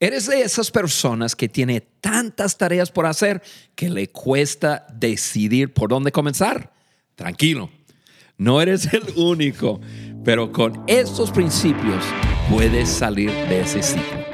¿Eres de esas personas que tiene tantas tareas por hacer que le cuesta decidir por dónde comenzar? Tranquilo, no eres el único, pero con estos principios puedes salir de ese ciclo.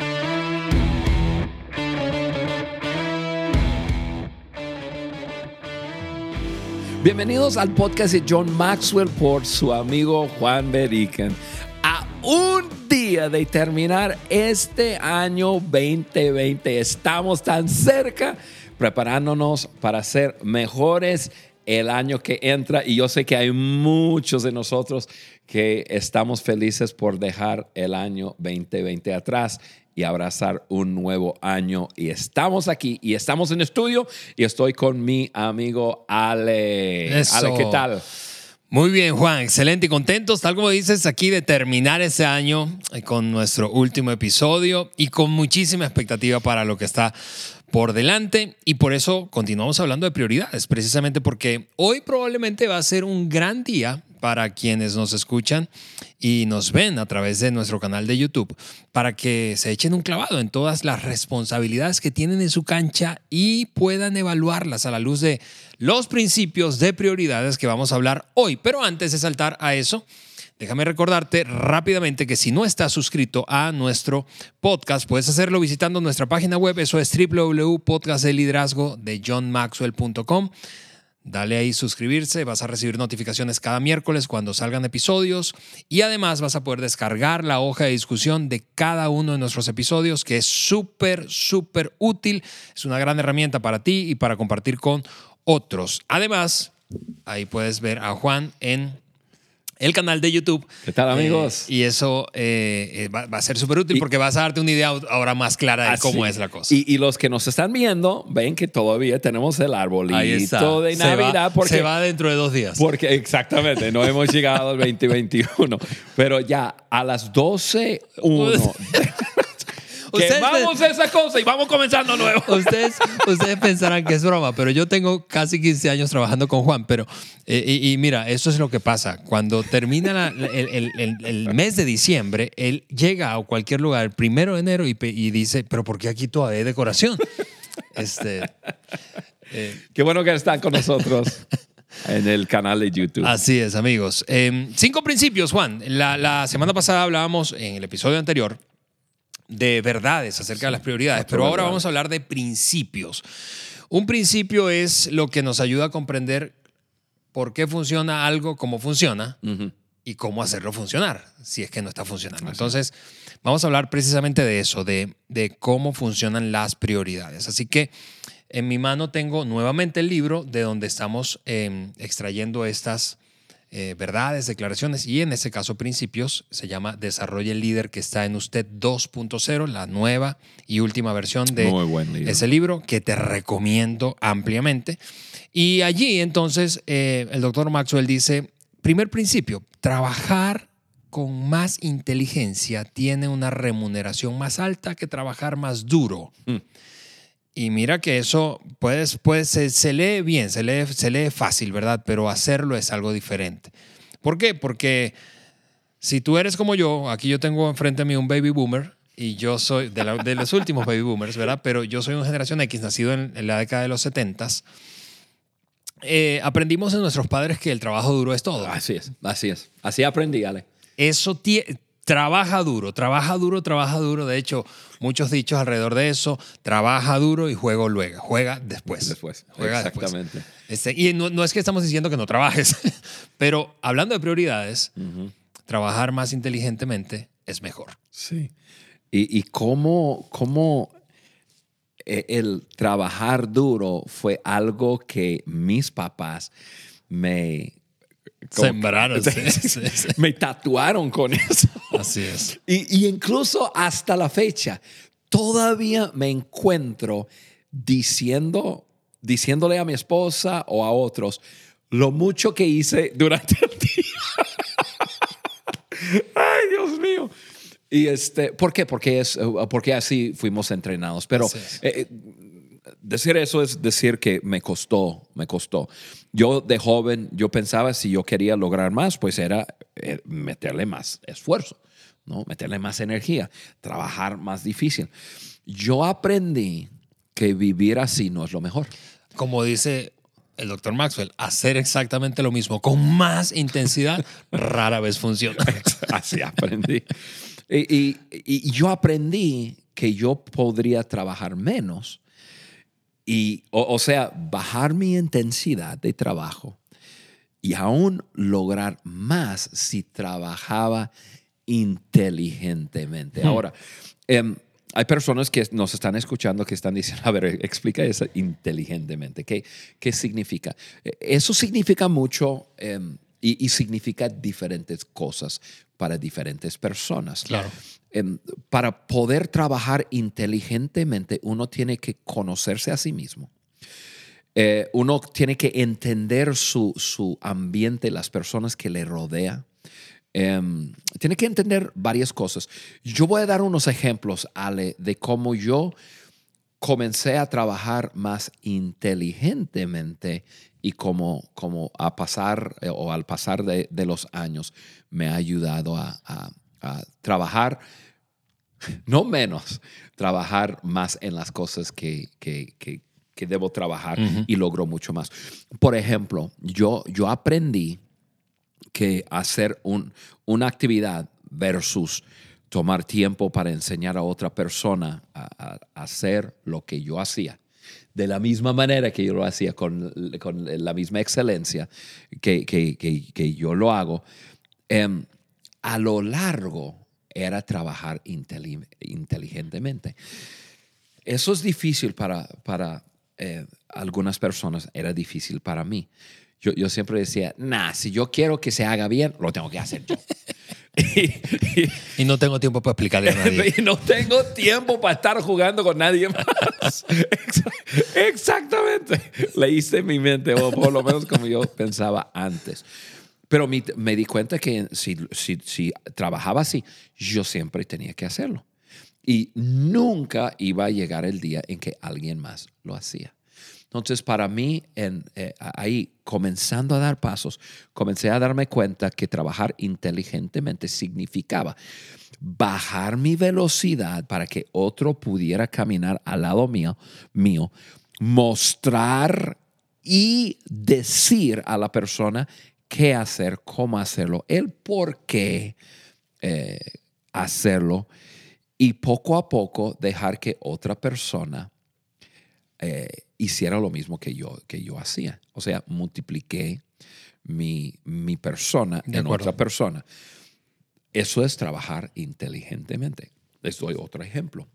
Bienvenidos al podcast de John Maxwell por su amigo Juan Beriken. A un día de terminar este año 2020, estamos tan cerca preparándonos para ser mejores el año que entra y yo sé que hay muchos de nosotros que estamos felices por dejar el año 2020 atrás y abrazar un nuevo año. Y estamos aquí y estamos en estudio y estoy con mi amigo Ale. Ale, ¿qué tal? Muy bien, Juan, excelente y contentos, tal como dices, aquí de terminar ese año con nuestro último episodio y con muchísima expectativa para lo que está por delante y por eso continuamos hablando de prioridades, precisamente porque hoy probablemente va a ser un gran día para quienes nos escuchan y nos ven a través de nuestro canal de YouTube, para que se echen un clavado en todas las responsabilidades que tienen en su cancha y puedan evaluarlas a la luz de los principios de prioridades que vamos a hablar hoy. Pero antes de saltar a eso, Déjame recordarte rápidamente que si no estás suscrito a nuestro podcast, puedes hacerlo visitando nuestra página web, eso es www.podcastdeliderazgo de johnmaxwell.com. Dale ahí suscribirse, vas a recibir notificaciones cada miércoles cuando salgan episodios y además vas a poder descargar la hoja de discusión de cada uno de nuestros episodios que es súper, súper útil. Es una gran herramienta para ti y para compartir con otros. Además, ahí puedes ver a Juan en el canal de YouTube. ¿Qué tal, amigos? Eh, y eso eh, eh, va, a ser súper útil porque vas a darte una idea ahora más clara de cómo es la cosa. Y, los que nos están viendo ven que todavía tenemos el arbolito de Navidad. Se porque, se va dentro de dos días. Porque exactamente, no hemos llegado al 2021. Pero ya a las 12.1 Quemamos esa cosa y vamos comenzando nuevo. Ustedes, ustedes pensarán que es broma, pero yo tengo casi 15 años trabajando con Juan. Pero, eh, y, mira, eso es lo que pasa. Cuando termina el, mes de diciembre, él llega a cualquier lugar el primero de enero y, dice, pero ¿por qué aquí todavía hay decoración? Este, eh, Qué bueno que están con nosotros. en el canal de YouTube. Así es, amigos. Em, cinco principios, Juan. La, la, semana pasada hablábamos en el episodio anterior de verdades acerca de las prioridades, pero ahora vamos a hablar de principios. Un principio es lo que nos ayuda a comprender por qué funciona algo, cómo funciona y cómo hacerlo funcionar, si es que no está funcionando. Entonces, vamos a hablar precisamente de eso, de, de cómo funcionan las prioridades. Así que en mi mano tengo nuevamente el libro de donde estamos em, extrayendo estas eh, verdades, declaraciones y en este caso principios. Se llama Desarrolle el líder que está en usted 2.0, la nueva y última versión de ese libro que te recomiendo ampliamente. Y allí entonces eh, el doctor Maxwell dice, primer principio, trabajar con más inteligencia tiene una remuneración más alta que trabajar más duro. Mm. Y mira que eso puedes, puede, se, lee bien, se lee, se lee fácil, ¿verdad? Pero hacerlo es algo diferente. ¿Por qué? Porque si tú eres como yo, aquí yo tengo enfrente a mí un baby boomer y yo soy de, de los últimos baby boomers, ¿verdad? Pero yo soy una generación X, nacido en, la década de los 70 eh, aprendimos en nuestros padres que el trabajo duro es todo. Así es, así es. Así aprendí, Ale. Eso tiene trabaja duro, trabaja duro, trabaja duro. De hecho, muchos dichos alrededor de eso, trabaja duro y juego luego, juega después. Después, juega exactamente. Este, y no, es que estamos diciendo que no trabajes, pero hablando de prioridades, trabajar más inteligentemente es mejor. Sí. Y, y cómo, cómo eh, el trabajar duro fue algo que mis papás me Sembraron. Me tatuaron con eso. Así es. Y, incluso hasta la fecha, todavía me encuentro diciendo, diciéndole a mi esposa o a otros lo mucho que hice durante el día. Ay, Dios mío. Y este, ¿por qué? Porque, es, porque así fuimos entrenados. Pero eh, decir eso es decir que me costó, me costó. Yo de joven, yo pensaba si yo quería lograr más, pues era eh, meterle más esfuerzo, ¿no? Meterle más energía, trabajar más difícil. yo aprendí que vivir así no es lo mejor. Como dice el doctor Maxwell, hacer exactamente lo mismo con más intensidad rara vez funciona. Así aprendí. Y, y- y yo aprendí que yo podría trabajar menos y, o, o sea, bajar mi intensidad de trabajo y aún lograr más si trabajaba inteligentemente. Ahora, em, hay personas que nos están escuchando que están diciendo, a ver, explica eso inteligentemente. ¿Qué, qué significa? Eh, Eso significa mucho em, y, y significa diferentes cosas para diferentes personas. Claro. Em, para poder trabajar inteligentemente, uno tiene que conocerse a sí mismo. Eh, uno tiene que entender su, su ambiente, las personas que le rodea. Em, tiene que entender varias cosas. Yo voy a dar unos ejemplos, Ale, de cómo yo comencé a trabajar más inteligentemente y cómo, cómo a pasar eh, o al pasar de, de los años me ha ayudado a, a- a trabajar, no menos, trabajar más en las cosas que, que- que- que debo trabajar y logro mucho más. Por ejemplo, yo, yo aprendí que hacer un- una actividad versus tomar tiempo para enseñar a otra persona a hacer lo que yo hacía. De la misma manera que yo lo hacía, con, con la misma excelencia que, que- que- yo lo hago, em, a lo largo era trabajar inteli- inteligentemente. Eso es difícil para, para eh, algunas personas, era difícil para mí. Yo, yo siempre decía, nah, si yo quiero que se haga bien, lo tengo que hacer yo. y, y- Y no tengo tiempo para explicarle a nadie. y no tengo tiempo para estar jugando con nadie más. Ex- Exactamente. Leíste mi mente, o por lo menos como yo pensaba antes. Pero mi- me di cuenta que si, si, si trabajaba así, yo siempre tenía que hacerlo. Y nunca iba a llegar el día en que alguien más lo hacía. Entonces, para mí, eh, ahí, comenzando a dar pasos, comencé a darme cuenta que trabajar inteligentemente significaba bajar mi velocidad para que otro pudiera caminar al lado mío, mío mostrar y decir a la persona qué hacer, cómo hacerlo, el por qué eh, hacerlo y poco a poco dejar que otra persona eh, hiciera lo mismo que yo, que yo hacía. O sea, multipliqué mi, mi persona De en acuerdo. otra persona. Eso es trabajar inteligentemente. Les doy otro ejemplo.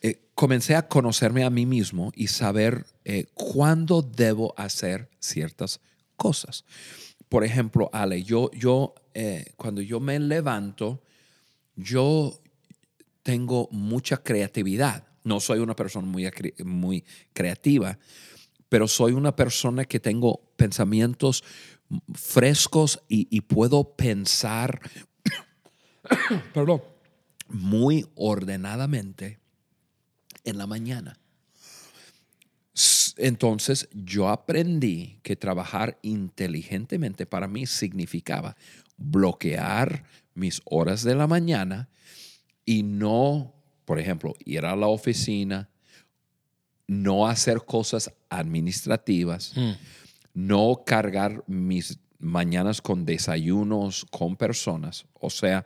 Eh, comencé a conocerme a mí mismo y saber eh, cuándo debo hacer ciertas cosas. Por ejemplo, Ale, yo, yo eh, cuando yo me levanto, yo tengo mucha creatividad. No soy una persona muy, muy creativa, pero soy una persona que tengo pensamientos frescos y, y puedo pensar, perdón, muy ordenadamente en la mañana. Entonces yo aprendí que trabajar inteligentemente para mí significaba bloquear mis horas de la mañana y no, por ejemplo, ir a la oficina, no hacer cosas administrativas, Mm. no cargar mis mañanas con desayunos con personas, o sea,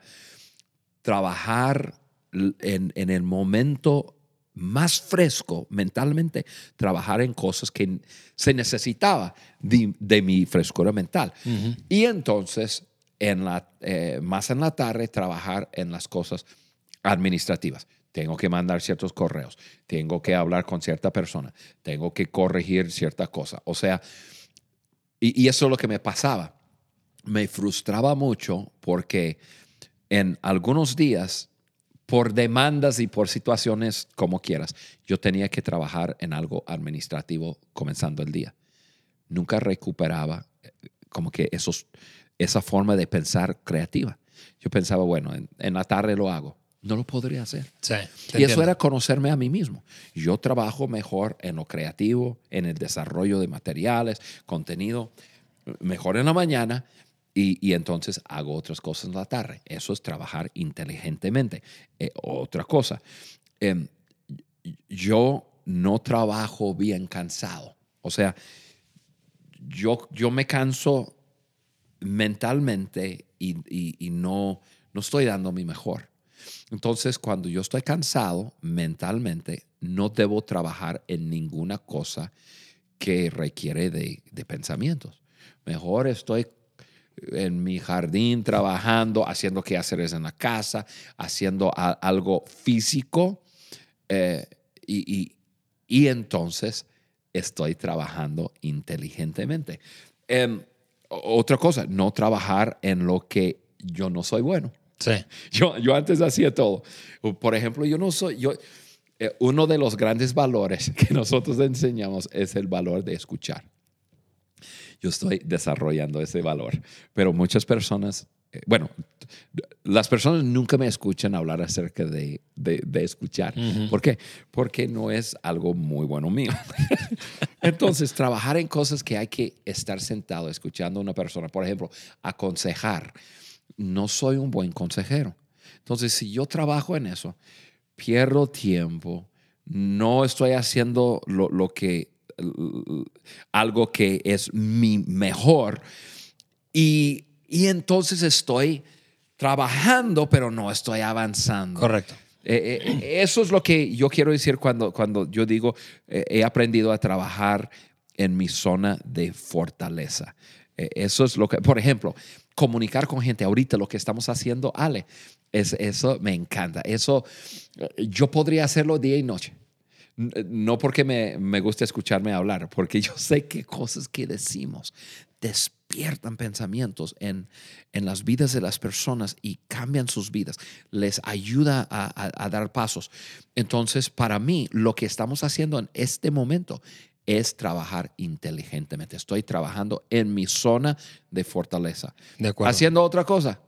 trabajar en, en el momento más fresco mentalmente, trabajar en cosas que se necesitaba de, de mi frescura mental. Y entonces, en la, eh, más en la tarde, trabajar en las cosas administrativas. Tengo que mandar ciertos correos, tengo que hablar con cierta persona, tengo que corregir cierta cosa. O sea, y, eso es lo que me pasaba. Me frustraba mucho porque en algunos días, por demandas y por situaciones como quieras, yo tenía que trabajar en algo administrativo comenzando el día. Nunca recuperaba eh, como que esos, esa forma de pensar creativa. Yo pensaba, bueno, en, en la tarde lo hago. No lo podría hacer. Sí, Y eso era conocerme a mí mismo. Yo trabajo mejor en lo creativo, en el desarrollo de materiales, contenido, mejor en la mañana y, y entonces hago otras cosas en la tarde. Eso es trabajar inteligentemente. Eh, otra cosa, em, yo no trabajo bien cansado. O sea, yo, yo me canso mentalmente y, y no, no estoy dando mi mejor. Entonces, cuando yo estoy cansado mentalmente, no debo trabajar en ninguna cosa que requiere de, pensamientos. Mejor estoy en mi jardín trabajando, haciendo quehaceres en la casa, haciendo algo físico eh, y, entonces estoy trabajando inteligentemente. Em, otra cosa, no trabajar en lo que yo no soy bueno. Sí. Yo, yo antes hacía todo. Por ejemplo, yo no soy, yo, eh, uno de los grandes valores que nosotros enseñamos es el valor de escuchar. Yo estoy desarrollando ese valor, pero muchas personas, eh, bueno, las personas nunca me escuchan hablar acerca de, de, escuchar. ¿Por qué? Porque no es algo muy bueno mío. Entonces, trabajar en cosas que hay que estar sentado escuchando a una persona, por ejemplo, aconsejar. No soy un buen consejero. Entonces, si yo trabajo en eso, pierdo tiempo, no estoy haciendo lo, que, algo que es mi mejor y, entonces estoy trabajando, pero no estoy avanzando. Correcto. Eh, eh, eso es lo que yo quiero decir cuando, cuando yo digo eh, he aprendido a trabajar en mi zona de fortaleza. eso es lo que, por ejemplo, comunicar con gente. Ahorita lo que estamos haciendo, Ale, es, eso me encanta. Eso yo podría hacerlo día y noche. No porque me, me guste escucharme hablar, porque yo sé que cosas que decimos despiertan pensamientos en, en las vidas de las personas y cambian sus vidas, les ayuda a, a dar pasos. Entonces, para mí, lo que estamos haciendo en este momento es trabajar inteligentemente. Estoy trabajando en mi zona de fortaleza. De. Haciendo otra cosa,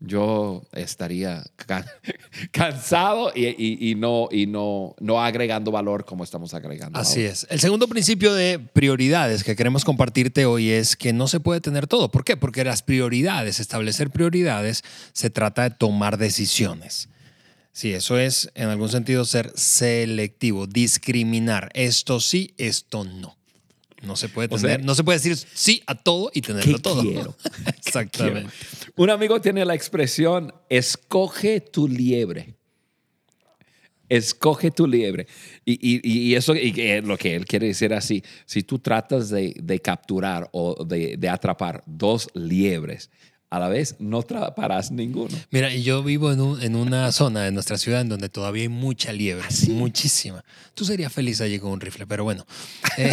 yo estaría cansado y, no, y no, no agregando valor como estamos agregando. Así es. El segundo principio de prioridades que queremos compartirte hoy es que no se puede tener todo. ¿Por qué? Porque las prioridades, establecer prioridades, se trata de tomar decisiones. Sí, eso es en algún sentido ser selectivo, discriminar. Esto sí, esto no. No se puede tener, no se puede decir sí a todo y tenerlo todo. Quiero? Exactamente. Un amigo tiene la expresión escoge tu liebre. Escoge tu liebre. Y, eso y lo que él quiere decir así, si tú tratas de, capturar o de, de, atrapar dos liebres a la vez no atraparás ninguno. Mira, yo vivo en, en, una zona de nuestra ciudad en donde todavía hay mucha liebre, ¿Ah, muchísima. Tú serías feliz allí con un rifle, pero bueno. Eh,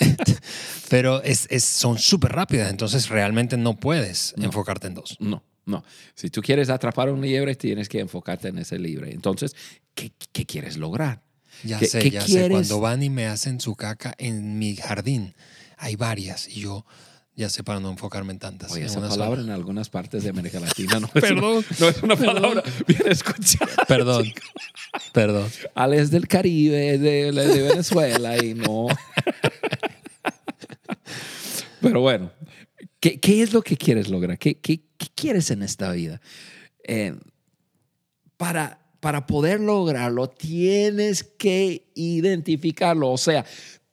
pero es, es, son súper rápidas, entonces realmente no puedes enfocarte en dos. No, no. Si tú quieres atrapar a un liebre, tienes que enfocarte en ese liebre. Entonces, ¿qué, qué quieres lograr? Ya sé, ya sé. Cuando van y me hacen su caca en mi jardín, hay varias y yo ya sé para no enfocarme en tantas. Oye, esa palabra en algunas partes de América Latina no, es, una, no es una palabra bien escuchada. Perdón, perdón. Ale es del Caribe, de, de Venezuela y no. Pero bueno, ¿qué, ¿qué, es lo que quieres lograr? ¿Qué, qué, qué quieres en esta vida? Eh, para, para poder lograrlo, tienes que identificarlo. O sea,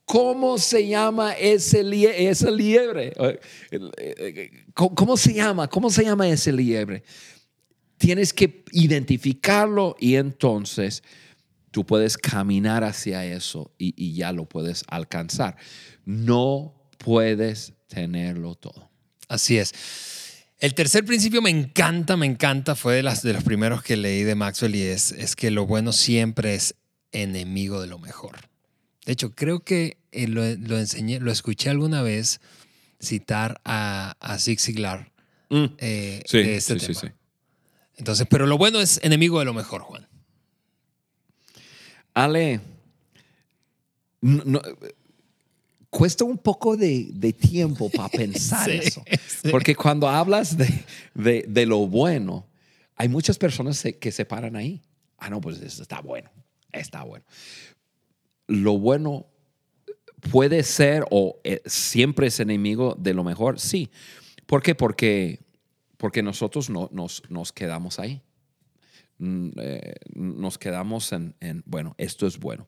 ¿Cómo se llama ese esa liebre? ¿Cómo se llama? ¿Cómo se llama ese liebre? Tienes que identificarlo y entonces tú puedes caminar hacia eso y, y ya lo puedes alcanzar. No puedes tenerlo todo. Así es. El tercer principio me encanta, me encanta, fue de, las, de los primeros que leí de Maxwell y es, es que lo bueno siempre es enemigo de lo mejor. De hecho, creo que eh, lo, enseñé, lo escuché alguna vez citar a, a Zig Ziglar. Mm. Eh, sí, este sí, sí, Entonces, pero lo bueno es enemigo de lo mejor, Juan. Ale, cuesta un poco de, tiempo para pensar eso. Porque cuando hablas de, de, lo bueno, hay muchas personas que se paran ahí. Ah, no, pues está bueno, está bueno lo bueno puede ser o eh, siempre es enemigo de lo mejor, sí. ¿Por qué? Porque, porque nosotros no, nos, nos quedamos ahí. mm, eh, nos quedamos en, en, bueno, esto es bueno.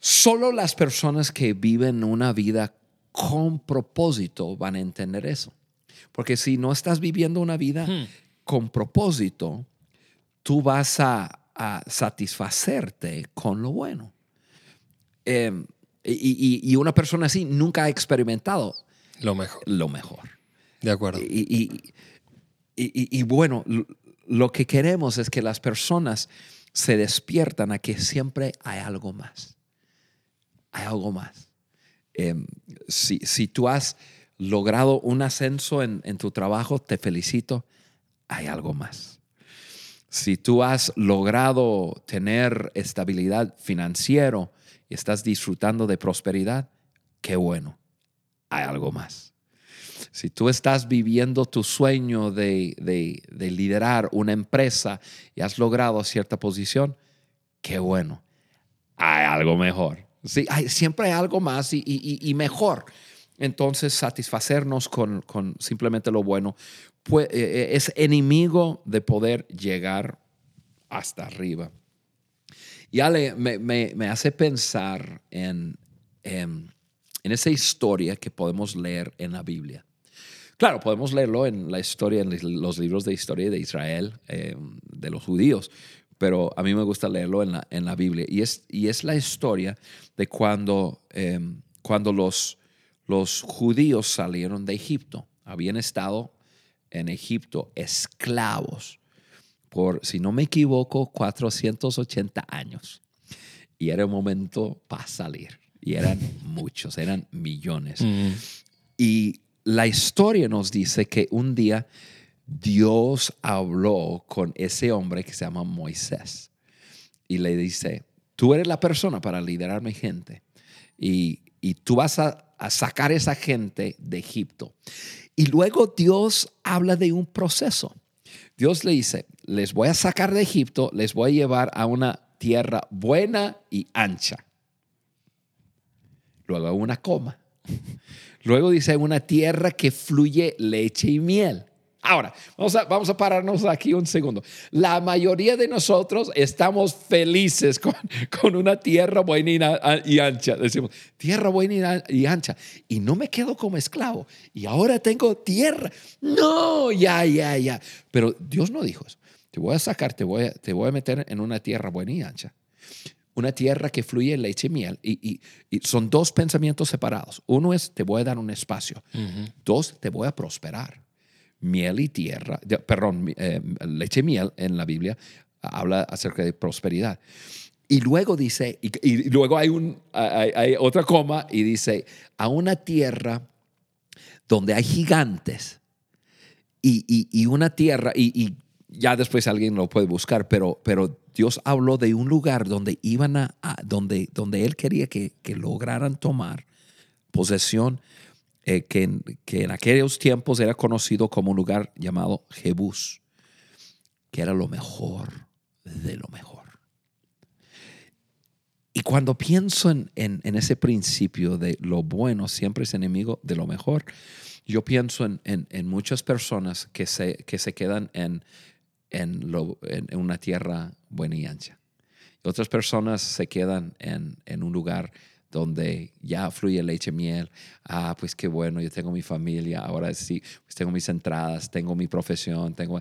Solo las personas que viven una vida con propósito van a entender eso. Porque si no estás viviendo una vida Hmm. con propósito, tú vas a, a satisfacerte con lo bueno. Eh, y, y- y una persona así nunca ha experimentado Lo mejor. lo mejor. De acuerdo. Y, bueno, lo que queremos es que las personas se despiertan a que siempre hay algo más. Hay algo más. Em, si, si tú has logrado un ascenso en, en tu trabajo, te felicito. Hay algo más. Si tú has logrado tener estabilidad financiera estás disfrutando de prosperidad, qué bueno. Hay algo más. Si tú estás viviendo tu sueño de, de- de liderar una empresa y has logrado cierta posición, qué bueno. Hay algo mejor. Sí, hay- siempre hay algo más y, y- mejor. Entonces, satisfacernos con, con simplemente lo bueno pue- eh, es enemigo de poder llegar hasta arriba. Y Ale, me, me- me hace pensar en, en, en esa historia que podemos leer en la Biblia. Claro, podemos leerlo en la historia, en los libros de historia de Israel, eh, de los judíos, pero a mí me gusta leerlo en la, en la Biblia. Y es, y es la historia de cuando, eh, cuando los, los judíos salieron de Egipto. Habían estado en Egipto esclavos por, si no me equivoco, 480 años. Y era un momento para salir. Y eran muchos, eran millones. Mm. Y la historia nos dice que un día Dios habló con ese hombre que se llama Moisés y le dice, tú eres la persona para liderar mi gente y, y tú vas a, a sacar esa gente de Egipto. Y luego Dios habla de un proceso. Dios le dice, les voy a sacar de Egipto, les voy a llevar a una tierra buena y ancha. Luego una coma. Luego dice una tierra que fluye leche y miel. Ahora, vamos a, vamos a pararnos aquí un segundo. La mayoría de nosotros estamos felices con, con una tierra buena y, ancha. Decimos, tierra buena y ancha. Y no me quedo como esclavo. Y ahora tengo tierra. No, ya, ya, ya. Pero Dios no dijo eso. Te voy a sacar, te voy a, te voy a meter en una tierra buena y ancha una tierra que fluye leche y miel. Y, y- y son dos pensamientos separados. Uno es, te voy a dar un espacio. Dos, te voy a prosperar. Miel y tierra, perdón, eh, leche y miel en la Biblia habla acerca de prosperidad. Y luego dice, y, luego hay, un, hay, otra coma y dice, a una tierra donde hay gigantes y, y- una tierra, y, ya después alguien lo puede buscar, pero, pero Dios habló de un lugar donde iban a- donde, donde Él quería que, que lograran tomar posesión, eh, que, en, que en aquellos tiempos era conocido como un lugar llamado Jebús, que era lo mejor de lo mejor. Y cuando pienso en, en- ese principio de lo bueno siempre es enemigo de lo mejor, yo pienso en, muchas personas que se, que se quedan en, en, una tierra buena y ancha. Otras personas se quedan en, en un lugar donde ya fluye leche miel. Ah, pues qué bueno, yo tengo mi familia, ahora sí, pues tengo mis entradas, tengo mi profesión, tengo...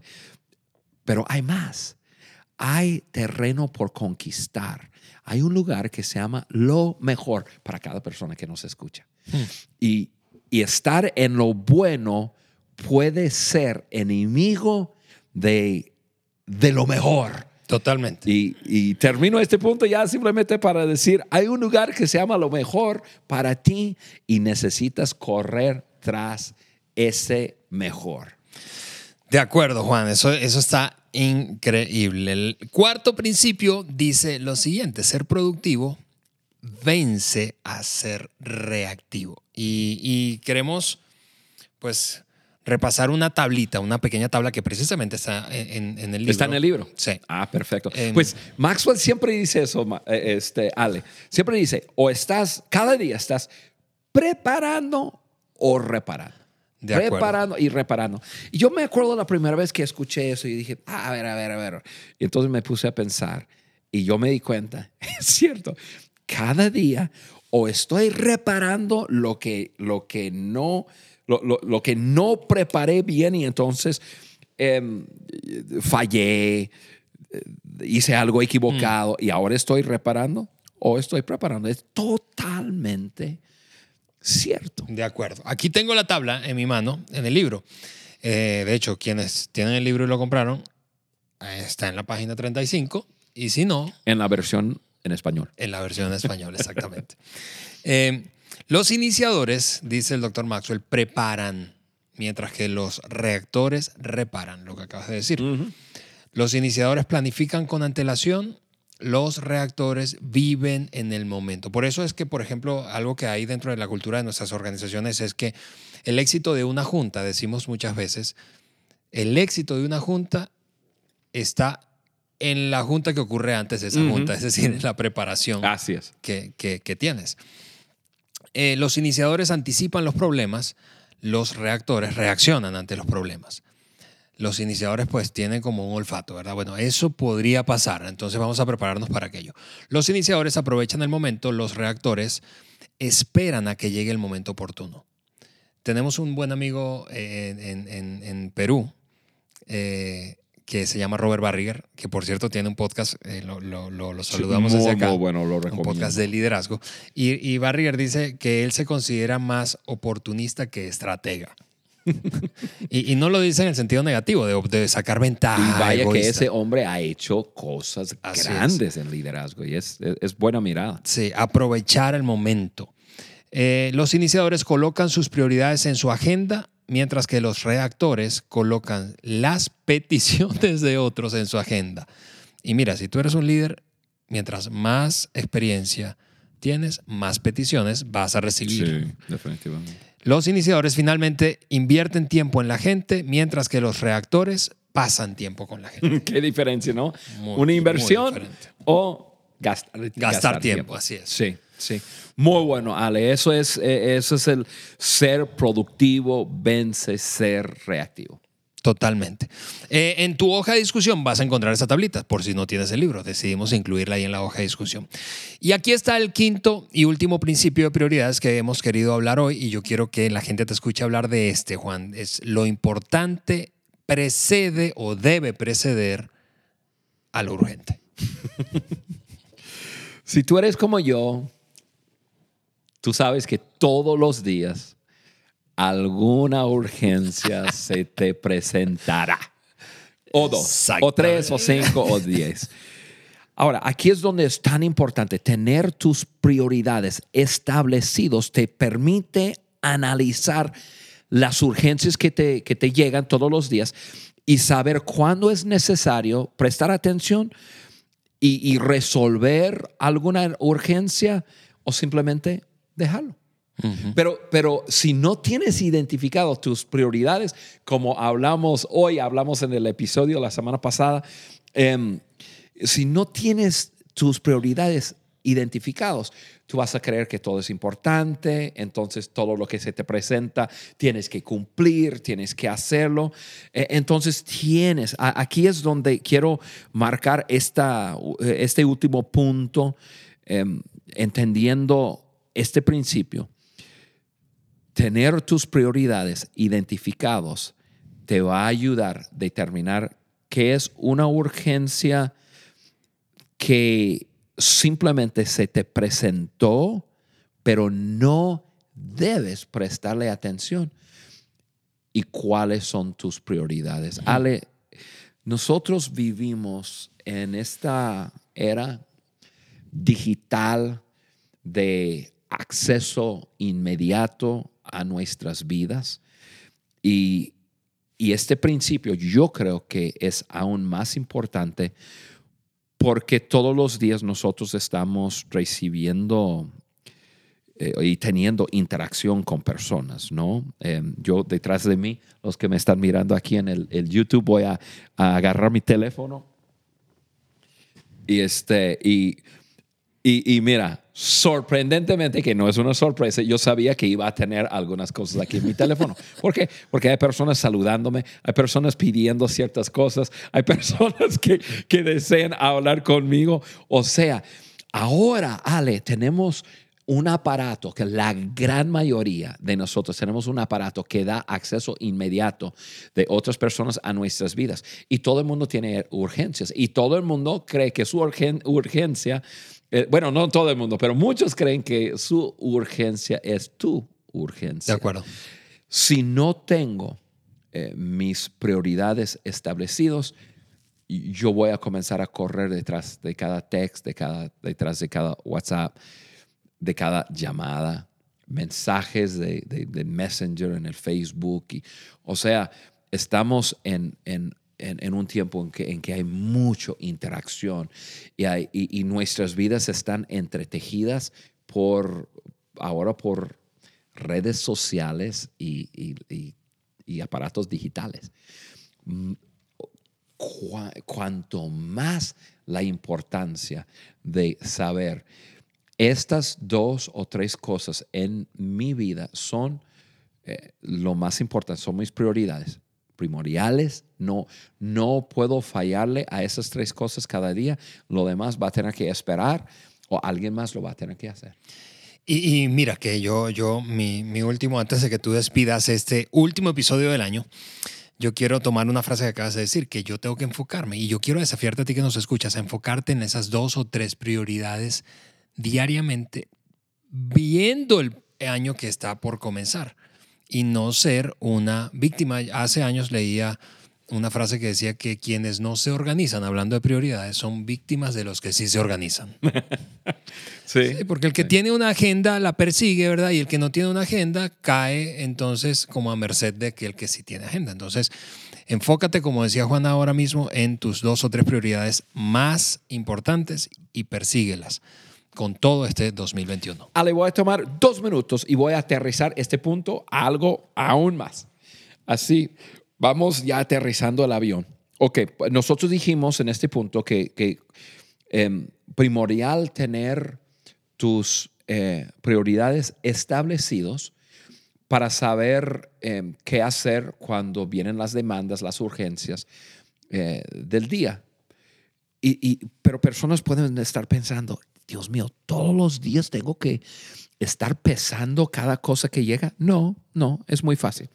Pero hay más. Hay terreno por conquistar. Hay un lugar que se llama lo mejor para cada persona que nos escucha. Y, y estar en lo bueno puede ser enemigo de, de lo mejor. Totalmente. Y, y termino este punto ya simplemente para decir, hay un lugar que se llama lo mejor para ti y necesitas correr tras ese mejor. De acuerdo, Juan, eso, eso está increíble. El cuarto principio dice lo siguiente, ser productivo vence a ser reactivo. Y, y queremos, pues, repasar una tablita, una pequeña tabla que precisamente está en, en el libro. ¿Está en el libro? Sí. Ah, perfecto. Pues Maxwell siempre dice eso, eh, este, Ale. Siempre dice, o estás, cada día estás preparando o reparando. De acuerdo. reparando y reparando. Y yo me acuerdo la primera vez que escuché eso y dije, "Ah, a ver, a ver, a ver. Y entonces me puse a pensar y yo me di cuenta, es cierto, cada día o estoy reparando lo que, lo que, no, lo, lo- lo que no preparé bien y entonces em, fallé, eh, hice algo equivocado y ahora estoy reparando o estoy preparando. Es totalmente cierto. De acuerdo. Aquí tengo la tabla en mi mano, en el libro. Eh, de hecho, quienes tienen el libro y lo compraron, está en la página 35. Y si no, En la versión en español. en la versión en español, exactamente. Eh, los iniciadores, dice el doctor Maxwell, preparan, mientras que los reactores reparan, lo que acabas de decir. Los iniciadores planifican con antelación, los reactores viven en el momento. Por eso es que, por ejemplo, algo que hay dentro de la cultura de nuestras organizaciones es que el éxito de una junta, decimos muchas veces, el éxito de una junta está en la junta que ocurre antes de esa Ujú. junta, es decir, en la preparación Así es. que, que- que tienes. Eh, los iniciadores anticipan los problemas, los reactores reaccionan ante los problemas. Los iniciadores pues tienen como un olfato, ¿verdad? Bueno, eso podría pasar, entonces vamos a prepararnos para aquello. Los iniciadores aprovechan el momento, los reactores esperan a que llegue el momento oportuno. Tenemos un buen amigo en, en- en- en Perú eh, que se llama Robert Barriger, que por cierto tiene un podcast, eh, lo, lo- lo- lo saludamos muy, desde acá muy bueno, lo un podcast de liderazgo. Y, y Barrier dice que él se considera más oportunista que estratega. y, y no lo dice en el sentido negativo, de, de sacar ventaja. Y vaya que ese hombre ha hecho cosas Así es. grandes en liderazgo y es, es, es buena mirada. Sí, aprovechar el momento. Eh, los iniciadores colocan sus prioridades en su agenda, mientras que los reactores colocan las peticiones de otros en su agenda. Y mira, si tú eres un líder, mientras más experiencia tienes, más peticiones vas a recibir. definitivamente. Los iniciadores finalmente invierten tiempo en la gente, mientras que los reactores pasan tiempo con la gente. Qué diferencia, ¿no? Muy- Una inversión o gastar, gastar, tiempo, así es. Sí, sí. Muy bueno, Ale. Eso es, eh, eso es el ser productivo, vence ser reactivo. Totalmente. Eh, en tu hoja de discusión vas a encontrar esa tablita, por si no tienes el libro. Decidimos incluirla ahí en la hoja de discusión. Y aquí está el quinto y último principio de prioridades que hemos querido hablar hoy y yo quiero que la gente te escuche hablar de este, Juan. Es lo importante precede o debe preceder a lo urgente. Si tú eres como yo, tú sabes que todos los días alguna urgencia se te presentará. O dos, o tres, o cinco, o diez. Ahora, aquí es donde es tan importante tener tus prioridades establecidos, te permite analizar las urgencias que te, que te llegan todos los días y saber cuándo es necesario prestar atención y, y resolver alguna urgencia o simplemente dejarlo. Pero, pero si no tienes identificado tus prioridades, como hablamos hoy, hablamos en el episodio la semana pasada, em, si no tienes tus prioridades identificados, tú vas a creer que todo es importante, entonces todo lo que se te presenta tienes que cumplir, tienes que hacerlo. Eh, Entonces tienes, a- aquí es donde quiero marcar esta, este último punto, em, entendiendo este principio. Tener tus prioridades identificados te va a ayudar a determinar qué es una urgencia que simplemente se te presentó, pero no debes prestarle atención. ¿Y cuáles son tus prioridades? Ale, nosotros vivimos en esta era digital de acceso inmediato a nuestras vidas y, y este principio yo creo que es aún más importante porque todos los días nosotros estamos recibiendo eh, y teniendo interacción con personas, ¿no? Eh, yo detrás de mí, los que me están mirando aquí en el, el YouTube, voy a, agarrar mi teléfono y este y, y mira, sorprendentemente, que no es una sorpresa, yo sabía que iba a tener algunas cosas aquí en mi teléfono. ¿Por qué? Porque hay personas saludándome, hay personas pidiendo ciertas cosas, hay personas que, que desean hablar conmigo. O sea, ahora, Ale, tenemos un aparato que la gran mayoría de nosotros tenemos un aparato que da acceso inmediato de otras personas a nuestras vidas. Y todo el mundo tiene urgencias y todo el mundo cree que su urgencia eh, bueno, no todo el mundo, pero muchos creen que su urgencia es tu urgencia. De acuerdo. Si no tengo eh, mis prioridades establecidos, yo voy a comenzar a correr detrás de cada text, de cada, detrás de cada WhatsApp, de cada llamada, mensajes de, de, Messenger en el Facebook. Y, o sea, estamos en, en en, un tiempo en que, en que hay mucha interacción y, hay, y, nuestras vidas están entretejidas por, ahora por redes sociales y, aparatos digitales. Mm, cuanto más la importancia de saber estas dos o tres cosas en mi vida son eh, lo más importante, son mis prioridades primordiales. No, no puedo fallarle a esas tres cosas cada día. Lo demás va a tener que esperar o alguien más lo va a tener que hacer. Y, mira que yo, yo mi, mi, último, antes de que tú despidas este último episodio del año, yo quiero tomar una frase que acabas de decir, que yo tengo que enfocarme y yo quiero desafiarte a ti que nos escuchas, a enfocarte en esas dos o tres prioridades diariamente, viendo el año que está por comenzar y no ser una víctima. Hace años leía una frase que decía que quienes no se organizan, hablando de prioridades, son víctimas de los que sí se organizan. sí. Porque el que tiene una agenda la persigue, ¿verdad? Y el que no tiene una agenda cae entonces como a merced de que el que sí tiene agenda. Entonces, enfócate, como decía Juan ahora mismo, en tus dos o tres prioridades más importantes y persíguelas con todo este 2021. Ale, voy a tomar dos minutos y voy a aterrizar este punto a algo aún más. Así, vamos ya aterrizando el avión. Ok, nosotros dijimos en este punto que, que em, primordial tener tus eh, prioridades establecidos para saber em, qué hacer cuando vienen las demandas, las urgencias eh, del día. Y, pero personas pueden estar pensando, Dios mío, todos los días tengo que estar pesando cada cosa que llega. No, no, es muy fácil.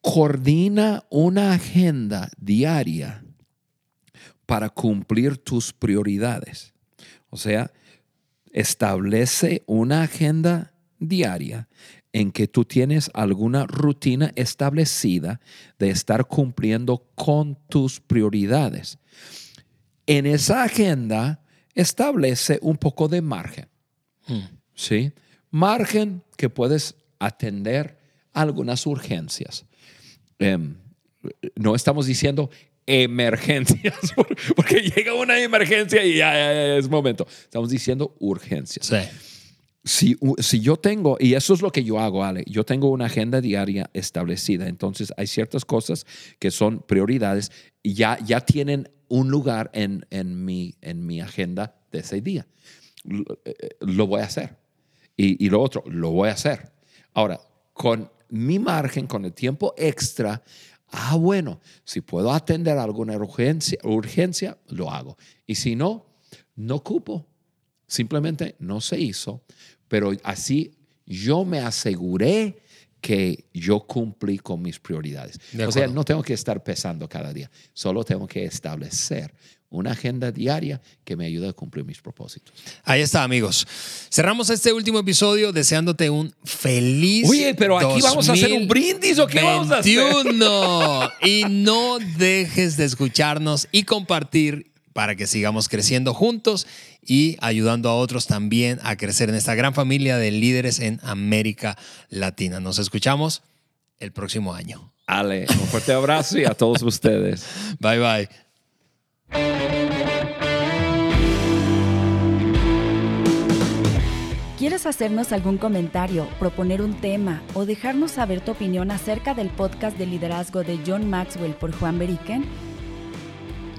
Coordina una agenda diaria para cumplir tus prioridades. O sea, establece una agenda diaria en que tú tienes alguna rutina establecida de estar cumpliendo con tus prioridades. En esa agenda, establece un poco de margen. Hmm. ¿Sí? Margen que puedes atender algunas urgencias. Em, no estamos diciendo emergencias, porque llega una emergencia y ya, es momento. Estamos diciendo urgencias. Si, si, yo tengo, y eso es lo que yo hago, Ale, yo tengo una agenda diaria establecida, entonces hay ciertas cosas que son prioridades ya, ya tienen un lugar en, en, mi, en mi agenda de ese día. Lo, eh, voy a hacer. Y, y, lo otro, lo voy a hacer. Ahora, con mi margen, con el tiempo extra, ah, bueno, si puedo atender alguna urgencia, urgencia, lo hago. Y si no, no cupo. Simplemente no se hizo, pero así yo me aseguré que yo cumplí con mis prioridades. O sea, no tengo que estar pesando cada día, solo tengo que establecer una agenda diaria que me ayude a cumplir mis propósitos. Ahí está, amigos. Cerramos este último episodio deseándote un feliz. Oye, pero aquí vamos a hacer un brindis o qué vamos a hacer. y no dejes de escucharnos y compartir para que sigamos creciendo juntos y ayudando a otros también a crecer en esta gran familia de líderes en América Latina. Nos escuchamos el próximo año. Ale, un fuerte abrazo y a todos ustedes. Bye bye. ¿Quieres hacernos algún comentario, proponer un tema o dejarnos saber tu opinión acerca del podcast de liderazgo de John Maxwell por Juan Beriken?